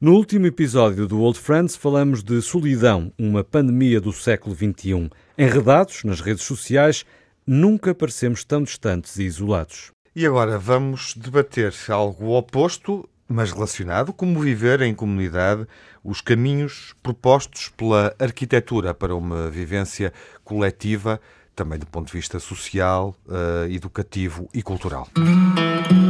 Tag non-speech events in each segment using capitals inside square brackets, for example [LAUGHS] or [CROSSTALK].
No último episódio do Old Friends falamos de solidão, uma pandemia do século XXI. Enredados nas redes sociais, nunca parecemos tão distantes e isolados. E agora vamos debater algo oposto, mas relacionado, como viver em comunidade, os caminhos propostos pela arquitetura para uma vivência coletiva, também do ponto de vista social, uh, educativo e cultural. Time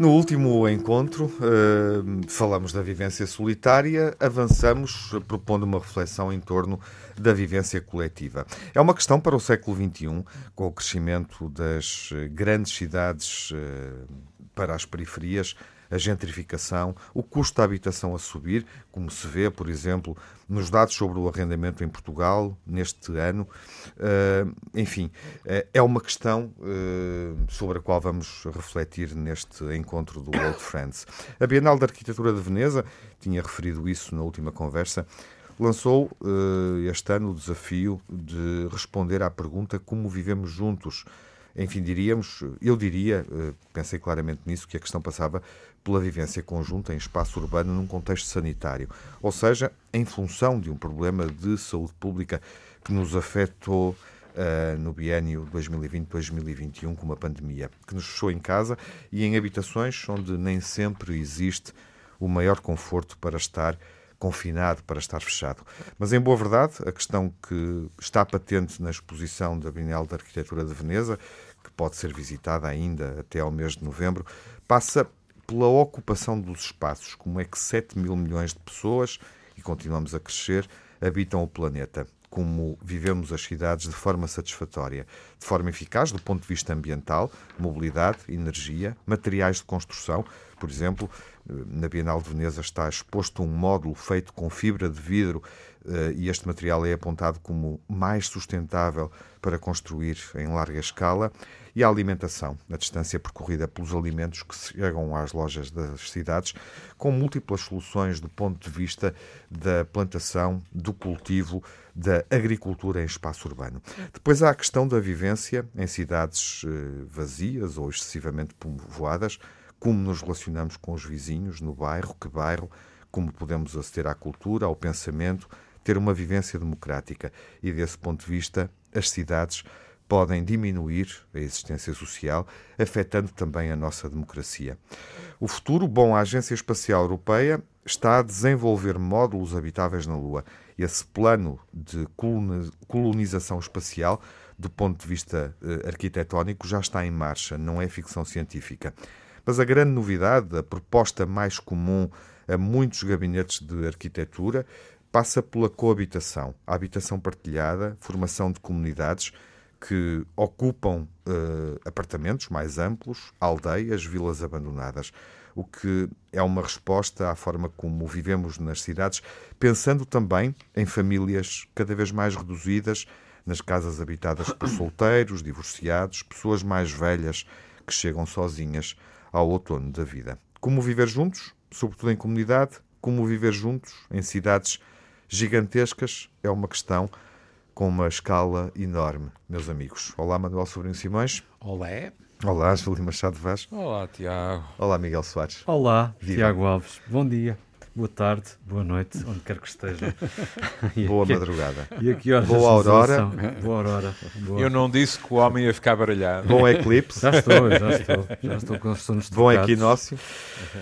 No último encontro, uh, falamos da vivência solitária, avançamos propondo uma reflexão em torno da vivência coletiva. É uma questão para o século XXI, com o crescimento das grandes cidades uh, para as periferias, a gentrificação, o custo da habitação a subir, como se vê, por exemplo, nos dados sobre o arrendamento em Portugal neste ano. Uh, enfim, uh, é uma questão uh, sobre a qual vamos refletir neste encontro do Old Friends. A Bienal da Arquitetura de Veneza, tinha referido isso na última conversa, lançou este ano o desafio de responder à pergunta como vivemos juntos enfim, diríamos, eu diria, pensei claramente nisso, que a questão passava pela vivência conjunta em espaço urbano num contexto sanitário, ou seja, em função de um problema de saúde pública que nos afetou uh, no biênio 2020-2021 com uma pandemia, que nos fechou em casa e em habitações onde nem sempre existe o maior conforto para estar confinado, para estar fechado. Mas, em boa verdade, a questão que está patente na exposição da Bienal de Arquitetura de Veneza, que pode ser visitada ainda até ao mês de novembro, passa pela ocupação dos espaços. Como é que 7 mil milhões de pessoas, e continuamos a crescer, habitam o planeta? Como vivemos as cidades de forma satisfatória, de forma eficaz do ponto de vista ambiental, mobilidade, energia, materiais de construção. Por exemplo, na Bienal de Veneza está exposto um módulo feito com fibra de vidro eh, e este material é apontado como mais sustentável para construir em larga escala e a alimentação, a distância percorrida pelos alimentos que chegam às lojas das cidades, com múltiplas soluções do ponto de vista da plantação, do cultivo, da agricultura em espaço urbano. Depois há a questão da vivência em cidades eh, vazias ou excessivamente povoadas, como nos relacionamos com os vizinhos no bairro, que bairro, como podemos aceder à cultura, ao pensamento, ter uma vivência democrática. E desse ponto de vista, as cidades podem diminuir a existência social, afetando também a nossa democracia. O futuro, bom, a Agência Espacial Europeia está a desenvolver módulos habitáveis na Lua. Esse plano de colonização espacial, do ponto de vista eh, arquitetónico, já está em marcha, não é ficção científica. Mas a grande novidade, a proposta mais comum a muitos gabinetes de arquitetura, passa pela coabitação, a habitação partilhada, formação de comunidades que ocupam uh, apartamentos mais amplos, aldeias, vilas abandonadas, o que é uma resposta à forma como vivemos nas cidades, pensando também em famílias cada vez mais reduzidas, nas casas habitadas por solteiros, divorciados, pessoas mais velhas que chegam sozinhas ao outono da vida. Como viver juntos, sobretudo em comunidade, como viver juntos em cidades gigantescas, é uma questão com uma escala enorme, meus amigos. Olá, Manuel Sobrinho Simões. Olá. Olá, Júlio Machado Vaz. Olá, Tiago. Olá, Miguel Soares. Olá, Viva. Tiago Alves. Bom dia boa tarde, boa noite, onde quer que esteja. [LAUGHS] boa aqui, madrugada. E horas boa aurora. Boa aurora. Boa. Eu não disse que o homem ia ficar baralhado. Bom eclipse. Já estou, já estou. Já estou com os sonos Bom equinócio.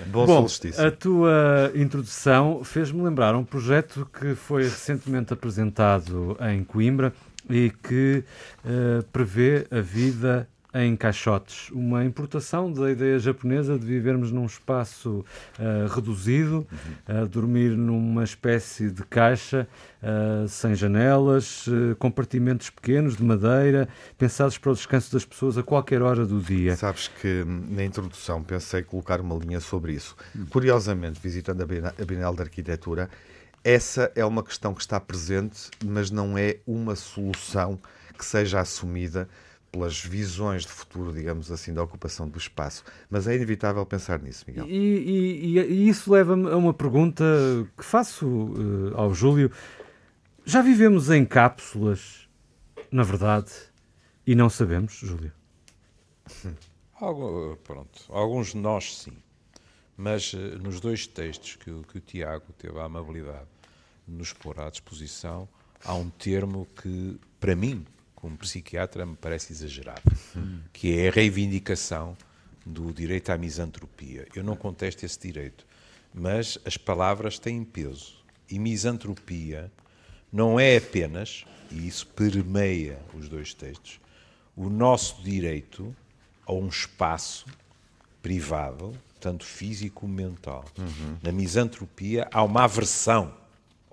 Bom, Bom solstício. A tua introdução fez-me lembrar um projeto que foi recentemente apresentado em Coimbra e que uh, prevê a vida em caixotes, uma importação da ideia japonesa de vivermos num espaço uh, reduzido, uh, dormir numa espécie de caixa uh, sem janelas, compartimentos pequenos de madeira, pensados para o descanso das pessoas a qualquer hora do dia. Sabes que hum, na introdução pensei colocar uma linha sobre isso. Curiosamente, visitando a Bienal de Arquitetura, essa é uma questão que está presente, mas não é uma solução que seja assumida pelas visões de futuro, digamos assim, da ocupação do espaço. Mas é inevitável pensar nisso, Miguel. E, e, e isso leva-me a uma pergunta que faço uh, ao Júlio. Já vivemos em cápsulas, na verdade, e não sabemos, Júlio? [LAUGHS] Algo, pronto, alguns de nós sim. Mas uh, nos dois textos que, que o Tiago teve a amabilidade de nos pôr à disposição, há um termo que, para mim, como psiquiatra, me parece exagerado, que é a reivindicação do direito à misantropia. Eu não contesto esse direito, mas as palavras têm peso. E misantropia não é apenas, e isso permeia os dois textos, o nosso direito a um espaço privado, tanto físico como mental. Uhum. Na misantropia há uma aversão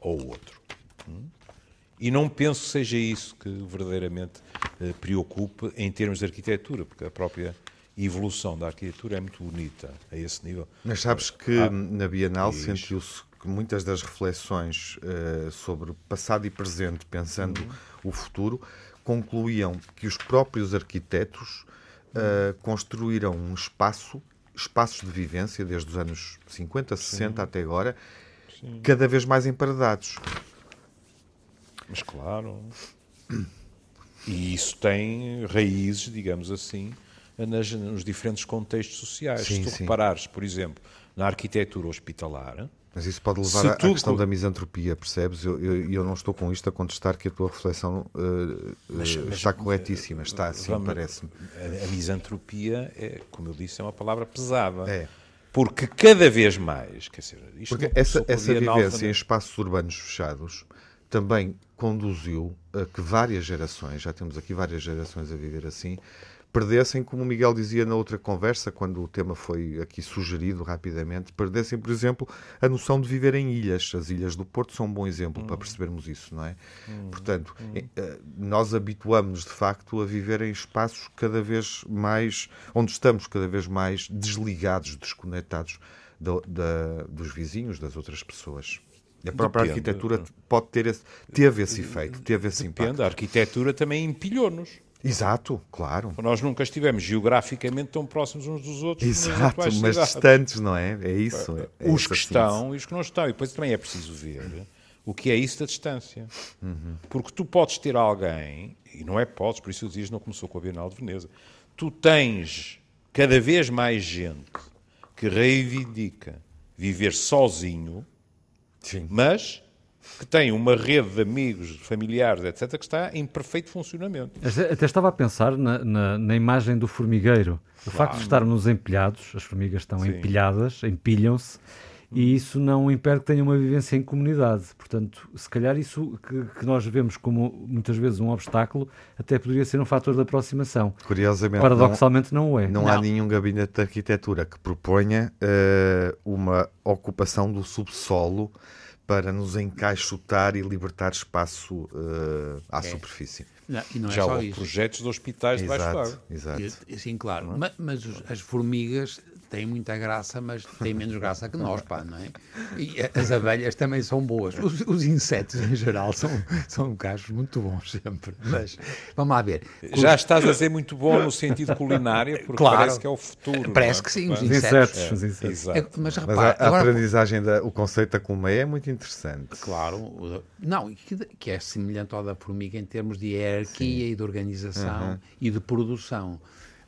ao outro. Hum? E não penso que seja isso que verdadeiramente eh, preocupe em termos de arquitetura, porque a própria evolução da arquitetura é muito bonita a esse nível. Mas sabes que ah, na Bienal sentiu-se que muitas das reflexões uh, sobre passado e presente, pensando uhum. o futuro, concluíam que os próprios arquitetos uh, construíram um espaço, espaços de vivência, desde os anos 50, 60 Sim. até agora, Sim. cada vez mais emparedados. Mas claro. E isso tem raízes, digamos assim, nas, nos diferentes contextos sociais. Sim, Se tu sim. reparares, por exemplo, na arquitetura hospitalar. Mas isso pode levar à questão da misantropia, percebes? Eu, eu, eu, não estou com isto a contestar que a tua reflexão uh, mas, mas, está corretíssima, está assim, parece-me. A, a, misantropia, é, como eu disse, é uma palavra pesada. É. Porque cada vez mais, quer dizer, isto Porque essa, essa vivência em espaços urbanos fechados também conduziu a que várias gerações, já temos aqui várias gerações a viver assim, perdessem, como o Miguel dizia na outra conversa, quando o tema foi aqui sugerido rapidamente, perdessem, por exemplo, a noção de viver em ilhas. As ilhas do Porto são um bom exemplo hum. para percebermos isso, não é? Hum. Portanto, hum. Eh, nós habituamos de facto a viver em espaços cada vez mais, onde estamos cada vez mais desligados, desconectados da, da, dos vizinhos, das outras pessoas. A própria Depende. arquitetura pode ter esse, teve esse efeito, teve esse Depende. impacto. A arquitetura também empilhou-nos. Exato, claro. Nós nunca estivemos geograficamente tão próximos uns dos outros. Exato, mas distantes, não é? É isso. É, é os que estão e os que não estão. E depois também é preciso ver o que é isso da distância. Uhum. Porque tu podes ter alguém, e não é podes, por isso o Dias não começou com a Bienal de Veneza, tu tens cada vez mais gente que reivindica viver sozinho Sim. mas que tem uma rede de amigos, familiares, etc., que está em perfeito funcionamento. Até estava a pensar na, na, na imagem do formigueiro. O claro. facto de estarmos empilhados, as formigas estão Sim. empilhadas, empilham-se, e isso não impede que tenha uma vivência em comunidade. Portanto, se calhar isso que, que, nós vemos como muitas vezes um obstáculo até poderia ser um fator de aproximação. Curiosamente, paradoxalmente não, não é. Não, não, há nenhum gabinete de arquitetura que proponha uh, uma ocupação do subsolo para nos encaixotar e libertar espaço uh, à é. superfície. Não, e não é Já só houve isso. projetos de hospitais debaixo d'água. Exato. E, sim, claro. É? Mas, mas, as formigas têm muita graça, mas têm menos graça que nós, pá, não é? E as abelhas também são boas. Os, os insetos, em geral, são, são cachos muito bons sempre. Mas, vamos lá ver. Já estás a ser muito bom no sentido culinário, porque claro, parece que é o futuro. Parece é? que sim, os insetos. Os insetos. É, mas, repara, mas a, a aprendizagem, da, o conceito da colmeia é muito interessante. Claro. Não, que, que é semelhante ao da formiga em termos de hierarquia sim. e de organização uhum. e de produção.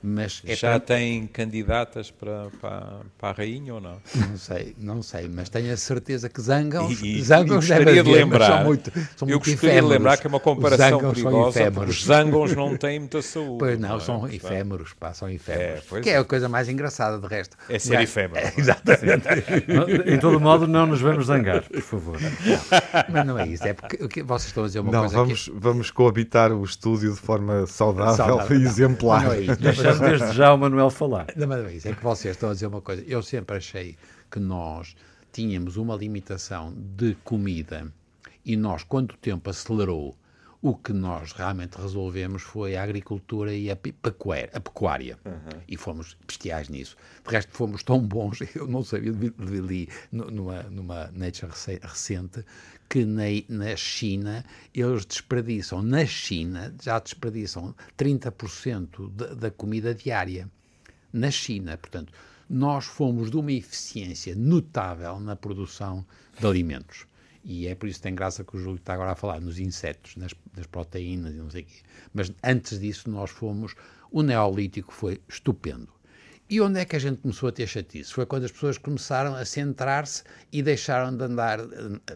Mas é Já para... tem candidatas para, para, para, a rainha ou não? Não sei, não sei, mas tenho a certeza que zangos, e, zangos e gostaria de lembrar, são muito, são eu muito gostaria efêmeros. de lembrar que é uma comparação perigosa, porque os zangos não têm muita saúde. Pois não, não é? são efêmeros, pá, são efêmeros. É, que é. é a coisa mais engraçada de resto. É ser efêmero. É, exatamente. em todo modo, não nos vamos zangar, por favor. Não, mas não é isso, é porque vocês estão a dizer uma não, coisa vamos, que... vamos coabitar o estúdio de forma saudável, saudável e exemplar. Não, não é isso. Desde já o Manuel falar. Não, mas é é que vocês estão a dizer uma coisa. Eu sempre achei que nós tínhamos uma limitação de comida e nós, quando o tempo acelerou, o que nós realmente resolvemos foi a agricultura e a pecuária. A pecuária. Uhum. E fomos bestiais nisso. De resto, fomos tão bons, [LAUGHS] eu não sabia, li numa, numa Nature recente, que na, na China eles desperdiçam, na China já desperdiçam 30% da, da comida diária. Na China, portanto, nós fomos de uma eficiência notável na produção de alimentos. E é por isso que tem graça que o Júlio está agora a falar nos insetos, nas, nas proteínas e não sei o quê. Mas antes disso, nós fomos. O Neolítico foi estupendo. E onde é que a gente começou a ter chatice? Foi quando as pessoas começaram a centrar-se e deixaram de andar,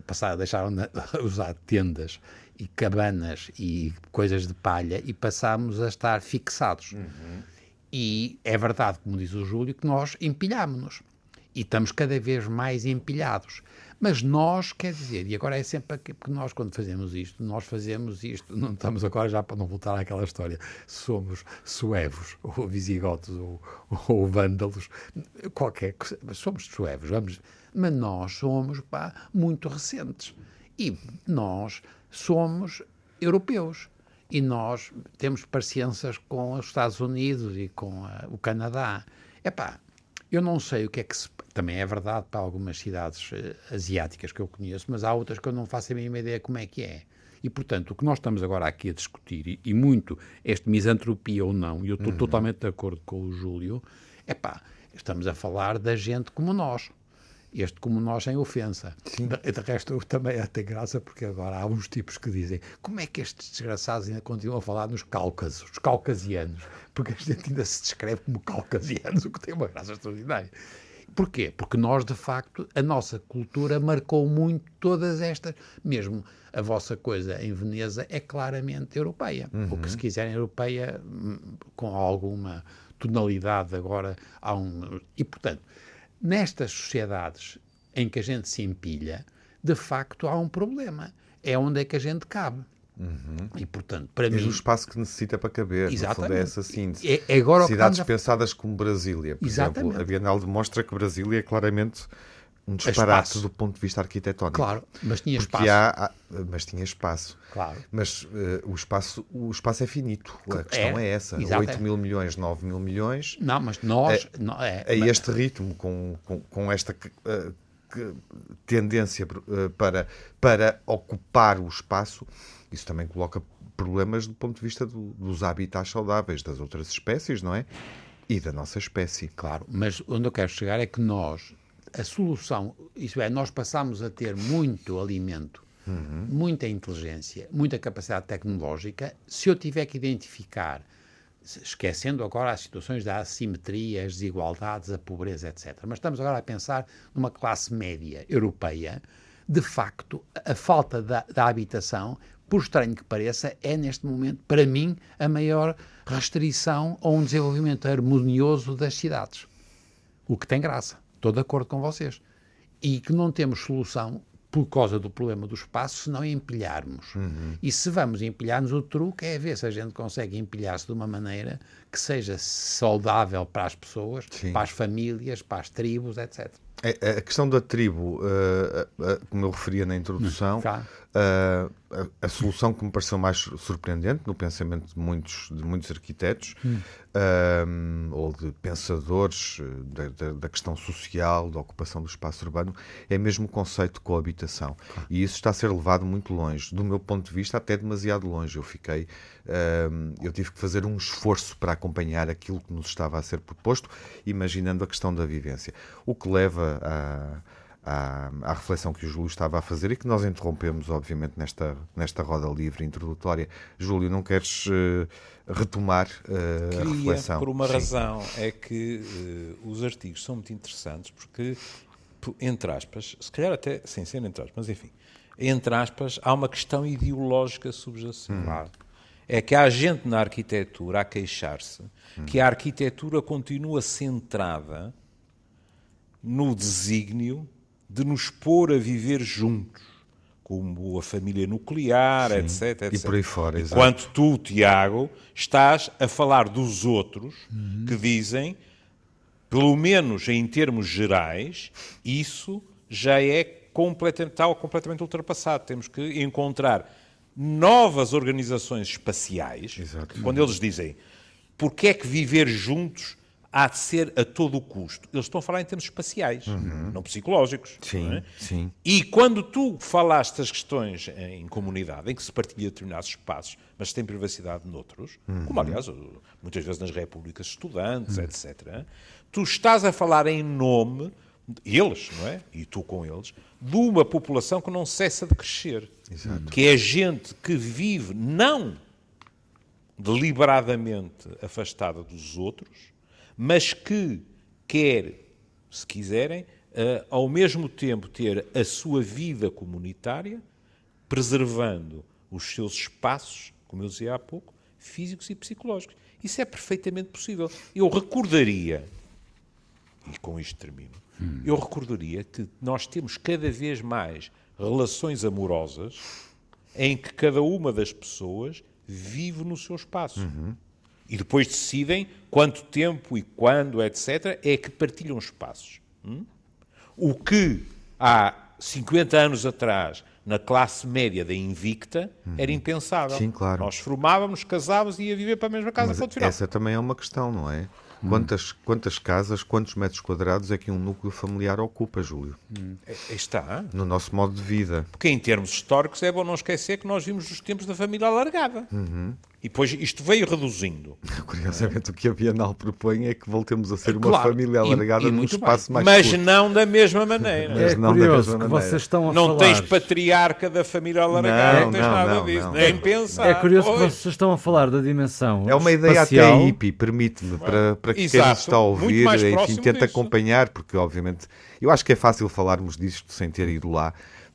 passar, deixaram de [LAUGHS] usar tendas e cabanas e coisas de palha e passámos a estar fixados. Uhum. E é verdade, como diz o Júlio, que nós empilhámos-nos. E estamos cada vez mais empilhados. Mas nós, quer dizer, e agora é sempre porque nós, quando fazemos isto, nós fazemos isto, não estamos agora já para não voltar àquela história, somos suevos, ou visigotos, ou, ou vândalos, qualquer coisa, somos suevos, vamos, mas nós somos pá, muito recentes. E nós somos europeus. E nós temos parecenças com os Estados Unidos e com a, o Canadá. Epá, eu não sei o que é que se. Também é verdade para algumas cidades uh, asiáticas que eu conheço, mas há outras que eu não faço a mínima ideia como é que é. E, portanto, o que nós estamos agora aqui a discutir, e, e muito este misantropia ou não, e eu estou uhum. totalmente de acordo com o Júlio, é pá, estamos a falar da gente como nós este como nós sem ofensa. Sim. De, de resto, também até graça, porque agora há uns tipos que dizem como é que estes desgraçados ainda continuam a falar nos Cáucasos, os caucasianos, porque a gente ainda se descreve como caucasianos, [LAUGHS] o que tem uma graça extraordinária. Porquê? Porque nós, de facto, a nossa cultura marcou muito todas estas, mesmo a vossa coisa em Veneza é claramente europeia, uhum. ou que se quiserem europeia hum, com alguma tonalidade agora há um e portanto Nestas sociedades em que a gente se empilha, de facto há um problema. É onde é que a gente cabe. Uhum. E, portanto, para é mim. o espaço que necessita para caber. Exatamente. No fundo, é essa síntese. É, é agora Cidades a... pensadas como Brasília. Por Exatamente. exemplo, a Bienal demonstra que Brasília é claramente um disparate do ponto de vista arquitetónico. Claro, mas tinha espaço. Há, mas tinha espaço. Claro. Mas uh, o, espaço, o espaço é finito. A questão é, é essa. Exatamente. 8 mil milhões, 9 mil milhões. Não, mas nós. É, não, é, a este ritmo, com, com, com esta uh, tendência uh, para, para ocupar o espaço, isso também coloca problemas do ponto de vista do, dos habitats saudáveis das outras espécies, não é? E da nossa espécie. Claro, mas onde eu quero chegar é que nós, a solução, isso é, nós passamos a ter muito alimento, uhum. muita inteligência, muita capacidade tecnológica. Se eu tiver que identificar, esquecendo agora as situações da assimetria, as desigualdades, a pobreza, etc. Mas estamos agora a pensar numa classe média europeia. De facto, a falta da, da habitação, por estranho que pareça, é neste momento, para mim, a maior restrição a um desenvolvimento harmonioso das cidades. O que tem graça. Estou de acordo com vocês. E que não temos solução por causa do problema do espaço se não empilharmos. Uhum. E se vamos empilhar-nos, o truque é ver se a gente consegue empilhar-se de uma maneira que seja saudável para as pessoas, Sim. para as famílias, para as tribos, etc. É, a questão da tribo, uh, uh, como eu referia na introdução, uh, a, a, solução que me pareceu mais surpreendente no pensamento de muitos, de muitos arquitetos hum. ou de pensadores da, da, da, questão social, da ocupação do espaço urbano, é mesmo o conceito de coabitação. E isso está a ser levado muito longe. Do meu ponto de vista, até demasiado longe. Eu fiquei, eu tive que fazer um esforço para acompanhar aquilo que nos estava a ser proposto, imaginando a questão da vivência. O que leva à, à, à, reflexão que o Júlio estava a fazer e que nós interrompemos, obviamente, nesta, nesta roda livre introdutória. Júlio, não queres uh, retomar uh, Queria, a reflexão? por uma Sim. razão, é que uh, os artigos são muito interessantes porque, entre aspas, se calhar até sem ser entre aspas, mas enfim, entre aspas, há uma questão ideológica subjacente. Hum. É que há gente na arquitetura a queixar-se hum. que a arquitetura continua centrada no desígnio de nos pôr a viver juntos, como a família nuclear, etc, etc. E por aí fora, exato. Enquanto tu, Tiago, estás a falar dos outros uhum. que dizem, pelo menos em termos gerais, isso já é completamente, está completamente ultrapassado. Temos que encontrar novas organizações espaciais, Exato. quando eles dizem porque é que viver juntos há de ser a todo o custo. Eles estão a falar em termos espaciais, uhum. não psicológicos. Sim, não é? sim. E quando tu falaste as questões em comunidade, em que se partilha determinados espaços, mas se tem privacidade noutros, uhum. como aliás muitas vezes nas repúblicas estudantes, uhum. etc., tu estás a falar em nome eles, não é? E tu com eles, de uma população que não cessa de crescer. Exato. Que é gente que vive não deliberadamente afastada dos outros, mas que quer, se quiserem, uh, ao mesmo tempo ter a sua vida comunitária, preservando os seus espaços, como eu dizia há pouco, físicos e psicológicos. Isso é perfeitamente possível. Eu recordaria, e com isto termino, hum. eu recordaria que nós temos cada vez mais relações amorosas em que cada uma das pessoas vive no seu espaço. Uhum e depois decidem quanto tempo e quando, etc., é que partilham espaços. Hum? O que há 50 anos atrás, na classe média da Invicta, uhum. era impensável. Sim, claro. Nós formávamos, casávamos e ia viver para a mesma casa. Mas essa também é uma questão, não é? Hum. Quantas, quantas casas, quantos metros quadrados é que um núcleo familiar ocupa, Júlio? Hum. Está. No nosso modo de vida. Porque em termos históricos é bom não esquecer que nós vimos os tempos da família alargada. Uhum. E depois isto veio reduzindo. [LAUGHS] Curiosamente, o que a Bienal propõe é que voltemos a ser uma claro, família alargada e, num espaço bem. mais Mas curto. não da mesma maneira. É não curioso que vocês estão a não falar... tens patriarca da família alargada, não, não tens não, nada não, disso, nem pensar. É curioso pois. que vocês estão a falar da dimensão É uma ideia espacial. até hippie, permite-me, para, para que quem está a ouvir, enfim, tente acompanhar, porque obviamente, eu acho que é fácil falarmos disto sem ter ido lá,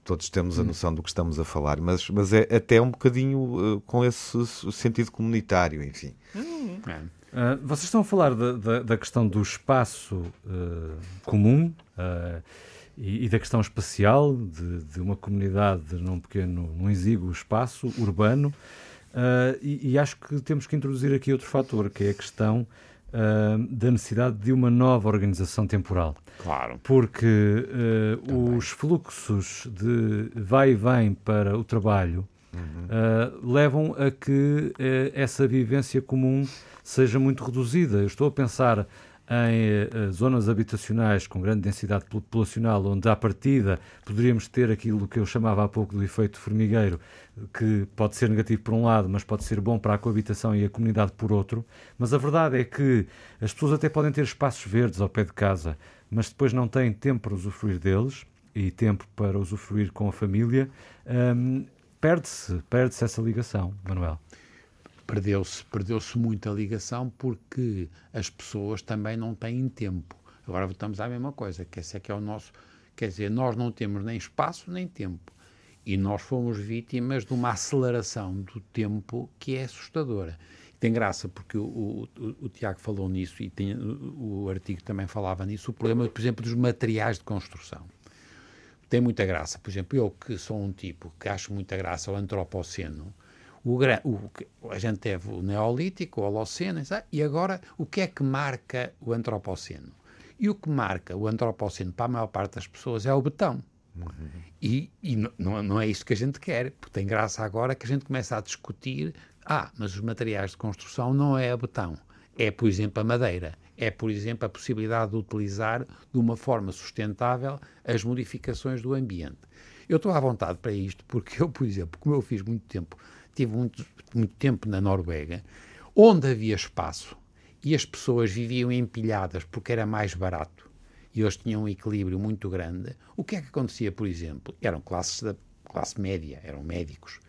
todos temos a hum. noção do que estamos a falar, mas, mas é até um bocadinho uh, com esse sentido comunitário, enfim. Hum. Uh, vocês estão a falar da, da, da questão do espaço uh, comum e, e, da questão espacial, de, de, uma comunidade num pequeno, num exíguo espaço urbano, e, e acho que temos que introduzir aqui outro fator, que é a questão da necessidade de uma nova organização temporal. Claro. Porque uh, os fluxos de vai e vem para o trabalho uhum. uh, levam a que uh, essa vivência comum seja muito reduzida. Eu estou a pensar em uh, zonas habitacionais com grande densidade populacional, onde à partida poderíamos ter aquilo que eu chamava há pouco do efeito formigueiro, que pode ser negativo por um lado, mas pode ser bom para a coabitação e a comunidade por outro. Mas a verdade é que as pessoas até podem ter espaços verdes ao pé de casa, mas depois não têm tempo para usufruir deles e tempo para usufruir com a família. Um, perde-se, perde-se essa ligação, Manuel perdeu-se perdeu-se muito a ligação porque as pessoas também não têm tempo. Agora voltamos à mesma coisa, que esse é que é o nosso, quer dizer, nós não temos nem espaço nem tempo. E nós fomos vítimas de uma aceleração do tempo que é assustadora. Tem graça porque o, o, o Tiago falou nisso e tem, o, o artigo também falava nisso, o problema, por exemplo, dos materiais de construção. Tem muita graça. Por exemplo, eu que sou um tipo que acho muita graça ao antropoceno, o, o, a gente teve o Neolítico, o Holoceno, e agora o que é que marca o Antropoceno? E o que marca o Antropoceno para a maior parte das pessoas é o betão. Uhum. E, e não, não é isso que a gente quer, porque tem graça agora que a gente começa a discutir: ah, mas os materiais de construção não é a betão, é, por exemplo, a madeira, é, por exemplo, a possibilidade de utilizar de uma forma sustentável as modificações do ambiente. Eu estou à vontade para isto porque eu, por exemplo, como eu fiz muito tempo tive muito, muito tempo na Noruega, onde havia espaço e as pessoas viviam empilhadas porque era mais barato e eles tinham um equilíbrio muito grande, o que é que acontecia, por exemplo? Eram classes da classe média, eram médicos.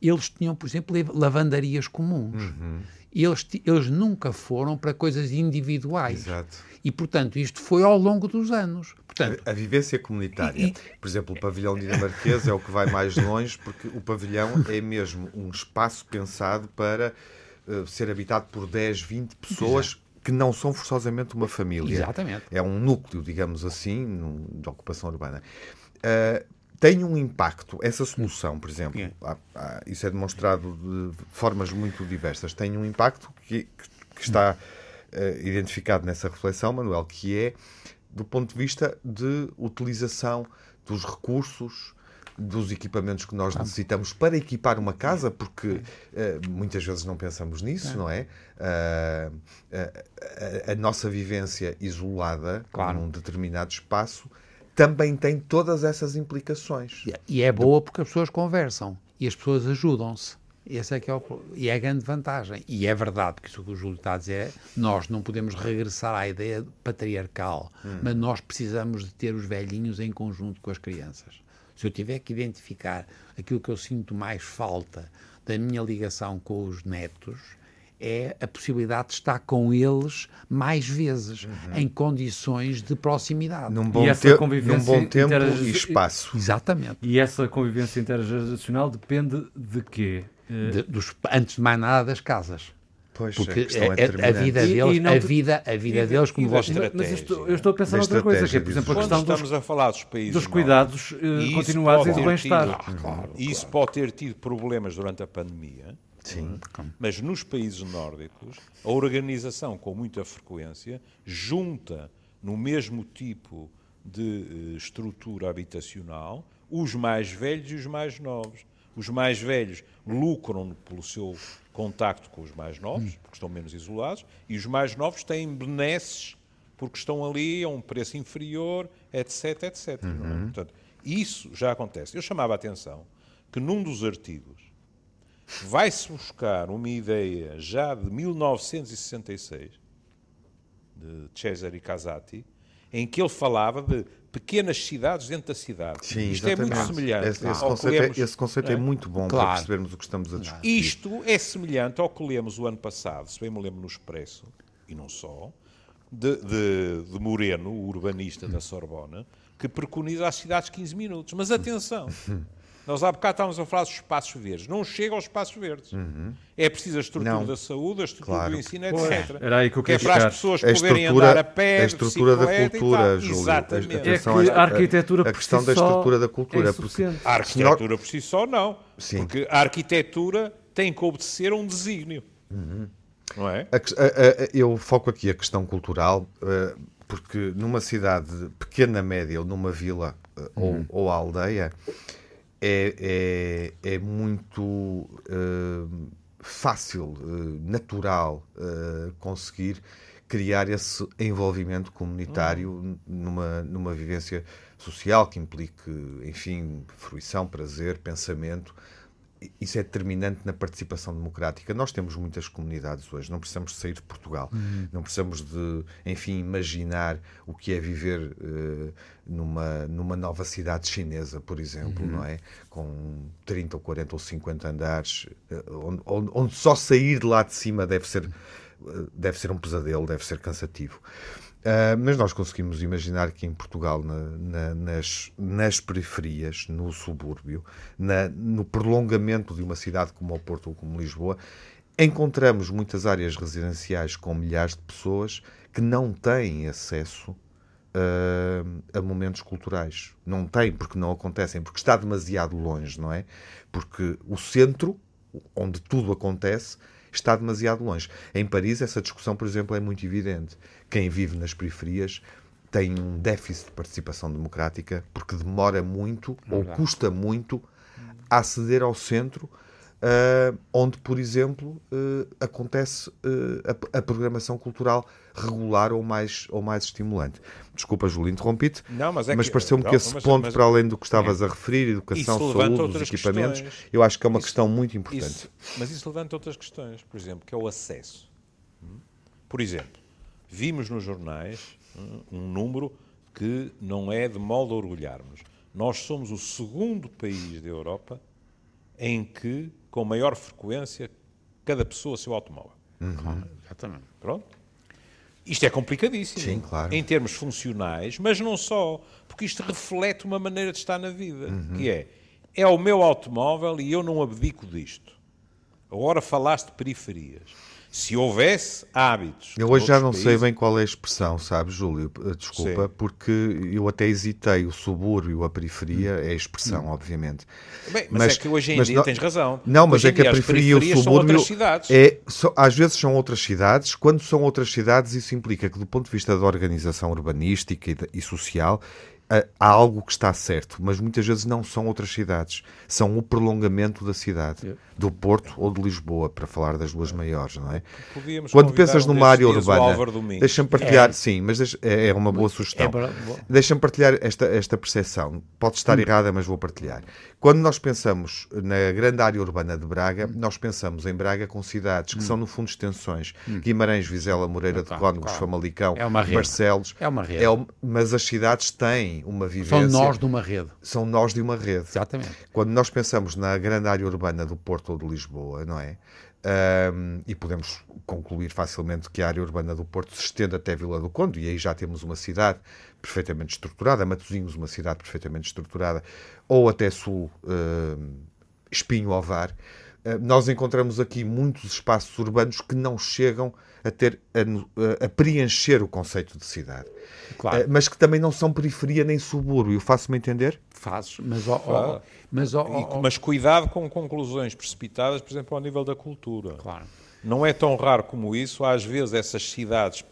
Eles tinham, por exemplo, lavandarias comuns. Uhum. Eles, eles nunca foram para coisas individuais. Exato. E, portanto, isto foi ao longo dos anos. Portanto, a, a vivência comunitária. E, por exemplo, o pavilhão dinamarquês é o que vai mais longe, porque o pavilhão é mesmo um espaço pensado para uh, ser habitado por 10, 20 pessoas. Exato que não são forçosamente uma família. Exatamente. É um núcleo, digamos assim, de ocupação urbana. Uh, tem um impacto, essa solução, por exemplo, há, há, isso é demonstrado de formas muito diversas, tem um impacto que, que está uh, identificado nessa reflexão, Manuel, que é do ponto de vista de utilização dos recursos, dos equipamentos que nós necessitamos para equipar uma casa, porque uh, muitas vezes não pensamos nisso, não é? Uh, a, a, nossa vivência isolada claro. num determinado espaço também tem todas essas implicações. E é boa porque as pessoas conversam e as pessoas ajudam-se. Esse é que é o, e é a grande vantagem. E é verdade, porque isso que o Júlio está a dizer é nós não podemos regressar à ideia patriarcal, hum. mas nós precisamos de ter os velhinhos em conjunto com as crianças. Se eu tiver que identificar aquilo que eu sinto mais falta da minha ligação com os netos, é a possibilidade de estar com eles mais vezes, uhum. em condições de proximidade. Num bom, te num bom tempo e espaço. Exatamente. E essa convivência intergeracional depende de quê? De, dos, antes de mais nada, das casas. Pois, Porque a, é a, vida deles, e, não, a vida, a vida e, deles, como vocês. Mas isto, eu estou a pensar noutra coisa, que é, por exemplo, a questão dos, a falar dos, países dos cuidados uh, continuados e do bem-estar. Ah, claro, isso claro. pode ter tido problemas durante a pandemia. Sim. Mas nos países nórdicos, a organização com muita frequência junta no mesmo tipo de uh, estrutura habitacional os mais velhos e os mais novos. Os mais velhos lucram pelo seu contacto com os mais novos, porque estão menos isolados, e os mais novos têm benesses porque estão ali a um preço inferior, etc, etc. É? Uhum. Portanto, isso já acontece. Eu chamava a atenção que num dos artigos vai-se buscar uma ideia já de 1966, de Cesare Casati, em que ele falava de pequenas cidades dentro da cidade. Sim, Isto exatamente. é muito semelhante. Esse, esse conceito, lemos, é, esse conceito é? é? muito bom claro. para percebermos o que estamos a discutir. Isto é semelhante ao que lemos o ano passado, se bem me lembro no Expresso, e não só, de, de, de Moreno, o urbanista da Sorbona, que preconiza as cidades 15 minutos. Mas atenção, [LAUGHS] Nós há bocado estávamos a falar dos espaços verdes. Não chega aos espaços verdes. Uhum. É preciso a estrutura não. da saúde, a estrutura claro. do ensino, etc. Era aí que, eu que é para as pessoas poderem andar a pé, a estrutura da cultura, Júlio. Exatamente. É que a arquitetura a questão da estrutura da cultura. É porque a arquitetura por si só não. Sim. Porque a arquitetura tem que obedecer a um desígnio. Uhum. Não é? A, a, a, eu foco aqui a questão cultural, uh, porque numa cidade pequena, média, ou numa vila uh, uhum. ou, ou aldeia, é, é, é muito uh, fácil, uh, natural uh, conseguir criar esse envolvimento comunitário uhum. numa, numa vivência social que implique, enfim, fruição, prazer, pensamento isso é determinante na participação democrática. Nós temos muitas comunidades hoje, não precisamos sair de Portugal, uhum. não precisamos de, enfim, imaginar o que é viver uh, numa, numa nova cidade chinesa, por exemplo, uhum. não é? Com 30 ou 40 ou 50 andares, uh, onde, onde, só sair de lá de cima deve ser, deve ser um pesadelo, deve ser cansativo. Uh, mas nós conseguimos imaginar que em Portugal, na, na, nas, nas, periferias, no subúrbio, na, no prolongamento de uma cidade como o Porto ou como Lisboa, encontramos muitas áreas residenciais com milhares de pessoas que não têm acesso uh, a momentos culturais. Não têm porque não acontecem, porque está demasiado longe, não é? Porque o centro, onde tudo acontece, está demasiado longe. Em Paris, essa discussão, por exemplo, é muito evidente. Quem vive nas periferias tem um déficit de participação democrática porque demora muito ou custa muito a aceder ao centro uh, onde, por exemplo, uh, acontece uh, a, a, programação cultural regular ou mais, ou mais estimulante. Desculpa, Júlio, interrompi-te, mas, é mas pareceu-me que esse mas, ponto, mas, para além do que estavas é, a referir, educação, saúde, os equipamentos, questões. eu acho que é uma isso, questão muito importante. Isso, mas isso levanta outras questões, por exemplo, que é o acesso. Hum? Por exemplo, vimos nos jornais hum, um número que não é de modo a orgulharmos. Nós somos o segundo país da Europa em que com maior frequência cada pessoa seu automóvel. Uhum. Exatamente. Pronto. Isto é complicadíssimo. Sim, claro. Em termos funcionais, mas não só, porque isto reflete uma maneira de estar na vida, uhum. que é, é o meu automóvel e eu não abdico disto. Agora falaste de periferias. Se houvesse hábitos. Eu hoje já não países... sei bem qual é a expressão, sabe, Júlio? Eh, desculpa, Sim. porque eu até hesitei. O subúrbio, a periferia, hum. é a expressão, hum. obviamente. Bem, mas, mas, é que hoje em dia não, tens razão. Não, mas é que a periferia e o subúrbio. É, às vezes são outras cidades. Quando são outras cidades, isso implica que, do ponto de vista da organização urbanística e, e social, há algo que está certo, mas muitas vezes não são outras cidades, são o prolongamento da cidade, do Porto ou de Lisboa, para falar das duas maiores, não é? Podíamos Quando pensas numa área urbana, deixa-me partilhar, é. sim, mas deixa, é, é, uma boa sugestão. É deixa-me partilhar esta, esta percepção. Pode estar hum. errada, mas vou partilhar. Quando nós pensamos na grande área urbana de Braga, hum. nós pensamos em Braga com cidades que hum. são, no fundo, extensões. Hum. Guimarães, Vizela, Moreira de Cónegos, claro. Famalicão, é Barcelos. É uma rede. É, mas as cidades têm uma vivência... São nós de uma rede. São nós de uma rede. Exatamente. Quando nós pensamos na grande área urbana do Porto ou de Lisboa, não é? Um, e podemos concluir facilmente que a área urbana do Porto se estende até Vila do Conde, e aí já temos uma cidade perfeitamente estruturada, Matosinhos, uma cidade perfeitamente estruturada, ou até Sul, uh, Espinho Ovar. Nós encontramos aqui muitos espaços urbanos que não chegam a ter a, a preencher o conceito de cidade. Claro. Uh, mas que também não são periferia nem subúrbio. Faço-me entender? Fazes, mas, oh, oh, mas, oh, mas cuidado com conclusões precipitadas, por exemplo, ao nível da cultura. Claro. Não é tão raro como isso, às vezes essas cidades,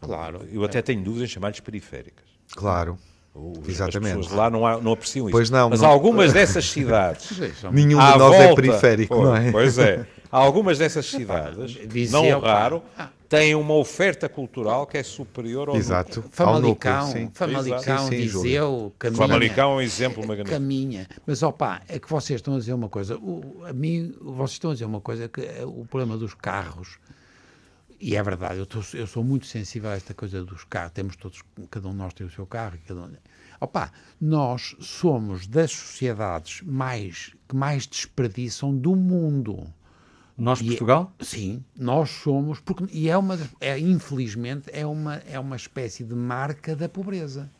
claro, eu até tenho dúvidas em chamar-lhes periféricas. Claro. Os, Exatamente. As pessoas lá não, não apreciam isso. Pois não, Mas não... algumas dessas [LAUGHS] cidades. Nenhum de nós é volta, é periférico, pois, não é? Pois é. [LAUGHS] Algumas dessas cidades, não raro, têm uma oferta cultural que é superior ao Exato. Famalicão, núcleo, Famalicão, Viseu, Caminha. Famalicão é um exemplo magnífico. Caminha. Mas, opá, é que vocês estão a dizer uma coisa. O, a mim, vocês estão a dizer uma coisa, que é o problema dos carros, e é verdade, eu, tô, eu sou muito sensível a esta coisa dos carros. Temos todos, cada um de nós tem o seu carro. Cada um, opa, nós somos das sociedades mais, que mais desperdiçam do mundo. Nós, e é- Portugal? É, sim, nós somos, porque, e é uma, é, infelizmente, é uma, é uma espécie de marca da pobreza.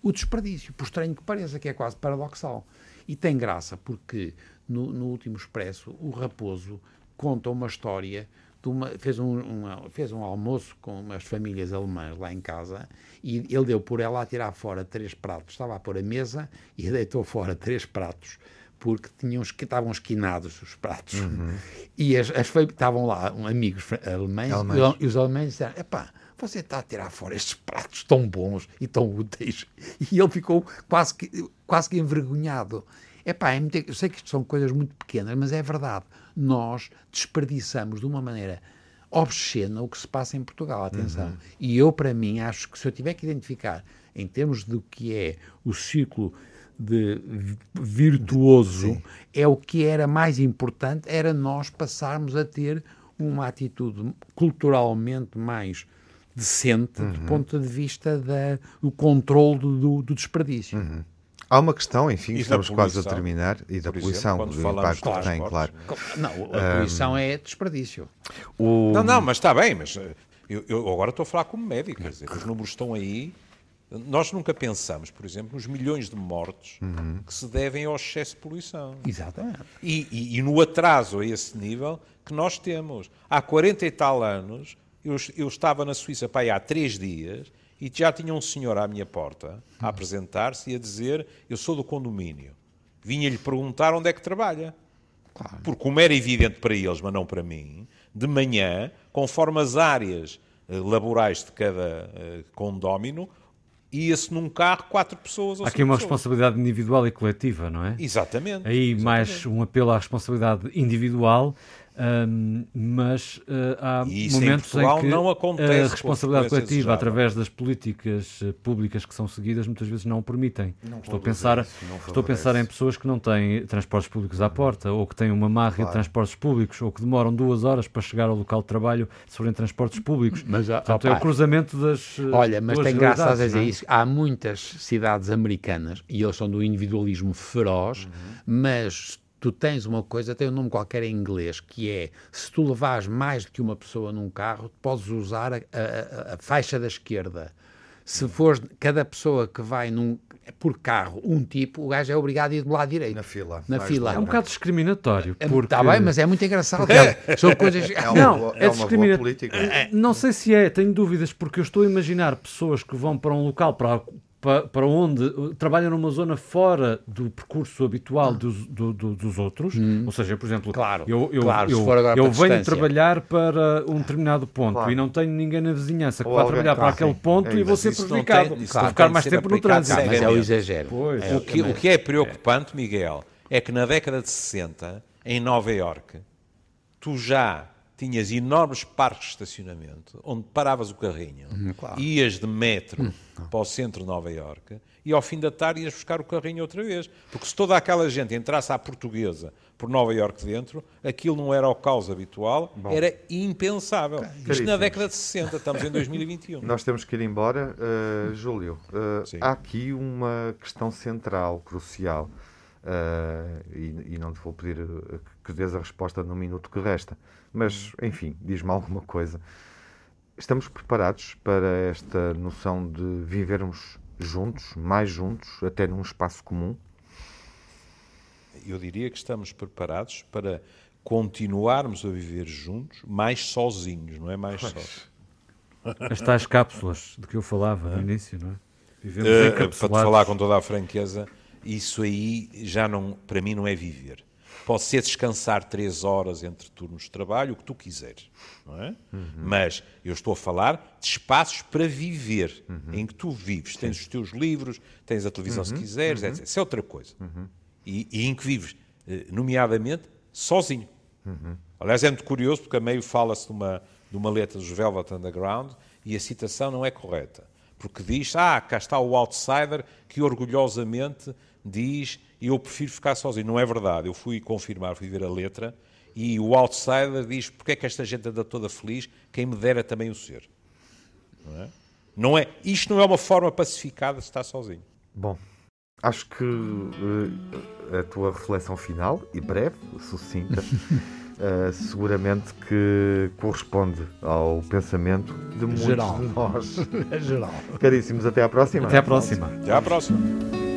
O desperdício, por estranho que pareça, que é quase paradoxal. E tem graça, porque no, no último Expresso, o Raposo conta uma história uma, fez, um, uma, fez um almoço com umas famílias alemãs lá em casa e ele deu por ela a tirar fora três pratos. Estava a pôr a mesa e deitou fora três pratos porque tinham, estavam esquinados os pratos. Uhum. E as, as, estavam lá amigos alemães, alemães. e os alemães disseram: epá, você está a tirar fora estes pratos tão bons e tão úteis. [LAUGHS] E ele ficou quase que, quase que envergonhado. Epá, é muito, eu sei que isto são coisas muito pequenas, mas é verdade nós desperdiçamos de uma maneira obscena o que se passa em Portugal. Atenção. Uhum. E eu, para mim, acho que se eu tiver que identificar em termos do que é o ciclo de virtuoso, Sim. é o que era mais importante, era nós passarmos a ter uma atitude culturalmente mais decente uhum. do ponto de vista da, do controle do, do desperdício. Uhum. Há uma questão, enfim, e estamos quase a terminar, e da poluição, do impacto que tem, claro. Não, a poluição um, é desperdício. O... Não, não, mas está bem, mas eh, eu, eu, agora estou a falar como médico, quer dizer, os números estão aí. Nós nunca pensamos, por exemplo, nos milhões de mortes uhum. que se devem ao excesso de poluição. Exatamente. E, e, e, no atraso a esse nível que nós temos. Há 40 e tal anos, eu, eu estava na Suíça para aí há três dias e já tinha um senhor à minha porta a apresentar-se e a dizer: Eu sou do condomínio. Vinha-lhe perguntar onde é que trabalha. Claro. Porque, como era evidente para eles, mas não para mim, de manhã, conforme as áreas eh, laborais de cada uh, condómino, ia-se num carro quatro pessoas. Há aqui uma pessoas. responsabilidade individual e coletiva, não é? Exatamente. Aí exatamente. mais um apelo à responsabilidade individual um, mas uh, há momentos em, em que a responsabilidade coletiva, através das políticas uh, públicas que são seguidas, muitas vezes não o permitem. Não estou a pensar, isso, estou a pensar em pessoas que não têm transportes públicos à porta, ou que têm uma má claro. de transportes públicos, ou que demoram duas horas para chegar ao local de trabalho se forem transportes públicos. Mas, Portanto, é o cruzamento das. Olha, mas tem graça a dizer é? isso. Há muitas cidades americanas, e eles são do individualismo feroz, uhum. mas tu tens uma coisa, tem um nome qualquer em inglês, que é se tu levares mais do que uma pessoa num carro, podes usar a, a, a faixa da esquerda. Se fores cada pessoa que vai num, por carro um tipo, o gajo é obrigado a ir do lado direito. Na fila. Na fila. É um bocado discriminatório. Está porque... bem, mas é muito engraçado. É, são coisas. É uma, Não, boa, é é uma boa discrimina- política. Não sei se é, tenho dúvidas, porque eu estou a imaginar pessoas que vão para um local para, para, para onde trabalham numa zona fora do percurso habitual dos, do- do- dos outros. Ou seja, por exemplo, Claro, eu, eu, claro, eu, eu venho trabalhar para um determinado ponto Claro. e não tenho ninguém na vizinhança que Ou vá alguém- trabalhar para aquele ponto é e vou ser tem- prejudicado. isso Vou ficar tem mais tempo no trânsito. Mas é o exagero. É, O que, o que é preocupante, Miguel, é que na década de 60, em Nova Iorque, tu já tinhas enormes parques de estacionamento onde paravas o carrinho, claro. ias de metro para o centro de Nova Iorque e ao fim da tarde ias buscar o carrinho outra vez. Porque se toda aquela gente entrasse à portuguesa por Nova Iorque dentro, aquilo não era o caos habitual, era impensável. Isto na década de 60, estamos em 2021. [LAUGHS] Nós temos que ir embora. Uh, Júlio, uh, há aqui uma questão central, crucial, uh, e, e não te vou pedir que dês a resposta no minuto que resta, mas, enfim, diz-me alguma coisa. Estamos preparados para esta noção de vivermos juntos, mais juntos, até num espaço comum? eu diria que estamos preparados para continuarmos a viver juntos, mais sozinhos, não é mais sós. As tais cápsulas de que eu falava no início, não é? Vivemos Eh, para te falar com toda a franqueza, isso aí já não, para mim não é viver. Pode ser descansar três horas entre turnos de trabalho, o que tu quiseres, não é? Mas eu estou a falar de espaços para viver, em que tu vives. Tens os teus livros, tens a televisão se quiseres, etc. Isso é outra coisa. E, e em que vives, eh, nomeadamente, sozinho. Aliás, é muito curioso porque a meio fala-se de uma, de uma letra dos Velvet Underground e a citação não é correta. Porque diz, ah, cá está o outsider que orgulhosamente diz eu prefiro ficar sozinho. Não é verdade. Eu fui confirmar, fui ver a letra e o outsider diz porque é que esta gente anda toda feliz, quem me dera também o ser. Não é? Não é, isto não é uma forma pacificada de estar sozinho. Bom, acho que eh, a tua reflexão final, e breve, sucinta, [LAUGHS] eh, seguramente que corresponde ao pensamento de muitos Geral. de nós. [LAUGHS] É geral. Caríssimos, até à próxima. Até à próxima. Até à próxima.